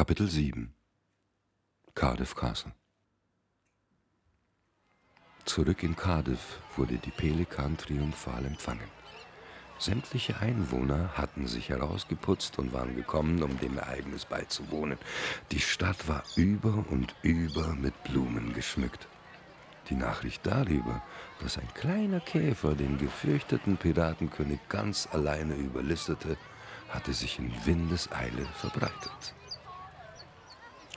Kapitel 7 Cardiff Castle Zurück in Cardiff wurde die Pelikan triumphal empfangen. Sämtliche Einwohner hatten sich herausgeputzt und waren gekommen, um dem Ereignis beizuwohnen. Die Stadt war über und über mit Blumen geschmückt. Die Nachricht darüber, dass ein kleiner Käfer den gefürchteten Piratenkönig ganz alleine überlistete, hatte sich in Windeseile verbreitet.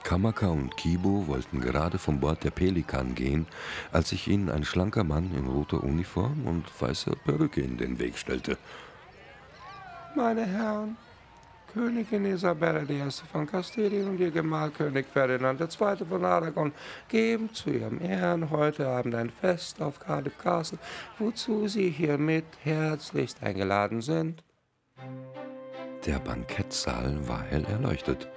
Kamaka und Kibo wollten gerade vom Bord der Pelikan gehen, als sich ihnen ein schlanker Mann in roter Uniform und weißer Perücke in den Weg stellte. Meine Herren, Königin Isabella I. von Kastilien und ihr Gemahl König Ferdinand II. von Aragon geben zu ihrem Ehren heute Abend ein Fest auf Cardiff Castle, wozu sie hiermit herzlichst eingeladen sind. Der Bankettsaal war hell erleuchtet.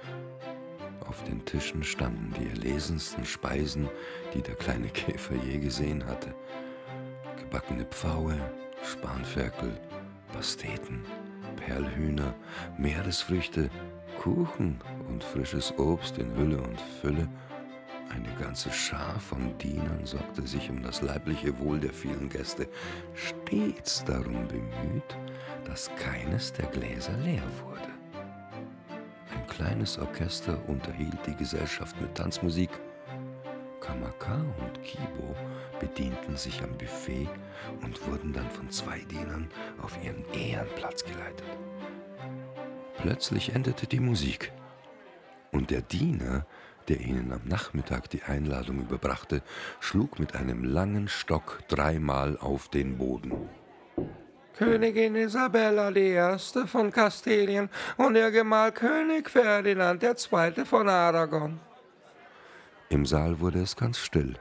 Auf den Tischen standen die erlesensten Speisen, die der kleine Käfer je gesehen hatte. Gebackene Pfaue, Spanferkel, Pasteten, Perlhühner, Meeresfrüchte, Kuchen und frisches Obst in Hülle und Fülle. Eine ganze Schar von Dienern sorgte sich um das leibliche Wohl der vielen Gäste, stets darum bemüht, dass keines der Gläser leer wurde kleines Orchester unterhielt die Gesellschaft mit Tanzmusik. Kamaka und Kibo bedienten sich am Buffet und wurden dann von zwei Dienern auf ihren Ehrenplatz geleitet. Plötzlich endete die Musik und der Diener, der ihnen am Nachmittag die Einladung überbrachte, schlug mit einem langen Stock dreimal auf den Boden. Königin Isabella I. von Kastilien und ihr Gemahl König Ferdinand II. von Aragon. Im Saal wurde es ganz still.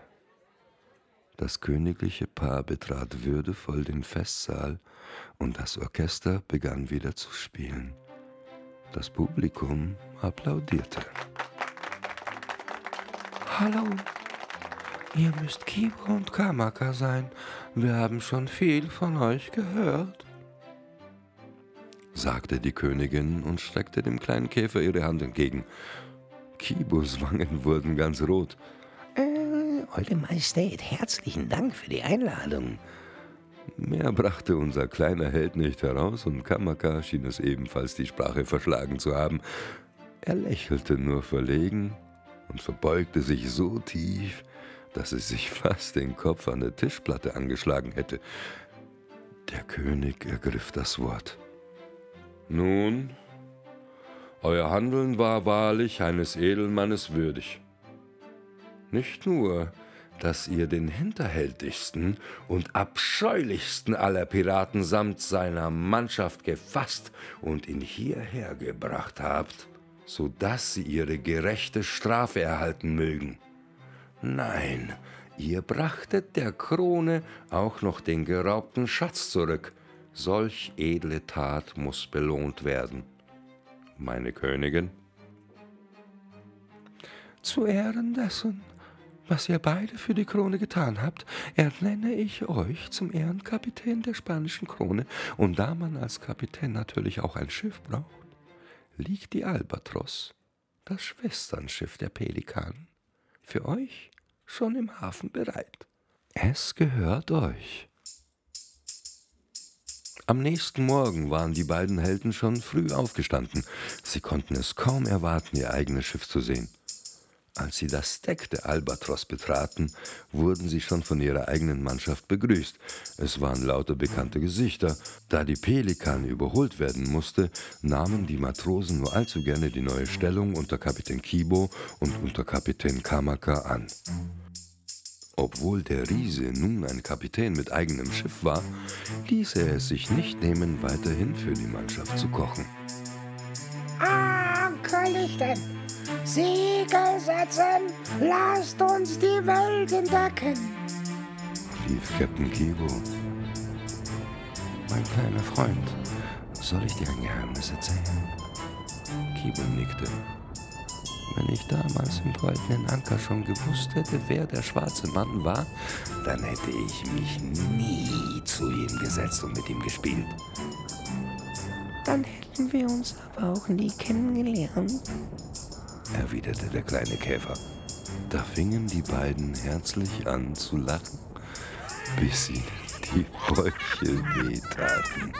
Das königliche Paar betrat würdevoll den Festsaal und das Orchester begann wieder zu spielen. Das Publikum applaudierte. Hallo, Ihr müsst Kibo und Kamaka sein. Wir haben schon viel von euch gehört, sagte die Königin und streckte dem kleinen Käfer ihre Hand entgegen. Kibos Wangen wurden ganz rot. Äh, Eure Majestät, herzlichen Dank für die Einladung. Mehr brachte unser kleiner Held nicht heraus und Kamaka schien es ebenfalls die Sprache verschlagen zu haben. Er lächelte nur verlegen und verbeugte sich so tief, dass es sich fast den Kopf an der Tischplatte angeschlagen hätte. Der König ergriff das Wort. Nun, euer Handeln war wahrlich eines Edelmannes würdig. Nicht nur, dass ihr den hinterhältigsten und abscheulichsten aller Piraten samt seiner Mannschaft gefasst und ihn hierher gebracht habt, so dass sie ihre gerechte Strafe erhalten mögen. Nein, ihr brachtet der Krone auch noch den geraubten Schatz zurück. Solch edle Tat muss belohnt werden. Meine Königin? Zu Ehren dessen, was ihr beide für die Krone getan habt, ernenne ich euch zum Ehrenkapitän der spanischen Krone. Und da man als Kapitän natürlich auch ein Schiff braucht, liegt die Albatros, das Schwesternschiff der Pelikan, für euch schon im Hafen bereit. Es gehört euch. Am nächsten Morgen waren die beiden Helden schon früh aufgestanden. Sie konnten es kaum erwarten, ihr eigenes Schiff zu sehen. Als sie das Deck der Albatros betraten, wurden sie schon von ihrer eigenen Mannschaft begrüßt. Es waren lauter bekannte Gesichter. Da die Pelikan überholt werden musste, nahmen die Matrosen nur allzu gerne die neue Stellung unter Kapitän Kibo und unter Kapitän Kamaka an. Obwohl der Riese nun ein Kapitän mit eigenem Schiff war, ließ er es sich nicht nehmen, weiterhin für die Mannschaft zu kochen. Ankerlichten! Segel setzen, lasst uns die Welt entdecken, rief Captain Kibo. Mein kleiner Freund, soll ich dir ein Geheimnis erzählen? Kibo nickte. Wenn ich damals im goldenen Anker schon gewusst hätte, wer der schwarze Mann war, dann hätte ich mich nie zu ihm gesetzt und mit ihm gespielt. Dann hätten wir uns aber auch nie kennengelernt erwiderte der kleine Käfer. Da fingen die beiden herzlich an zu lachen, bis sie die Bäuche wehtaten.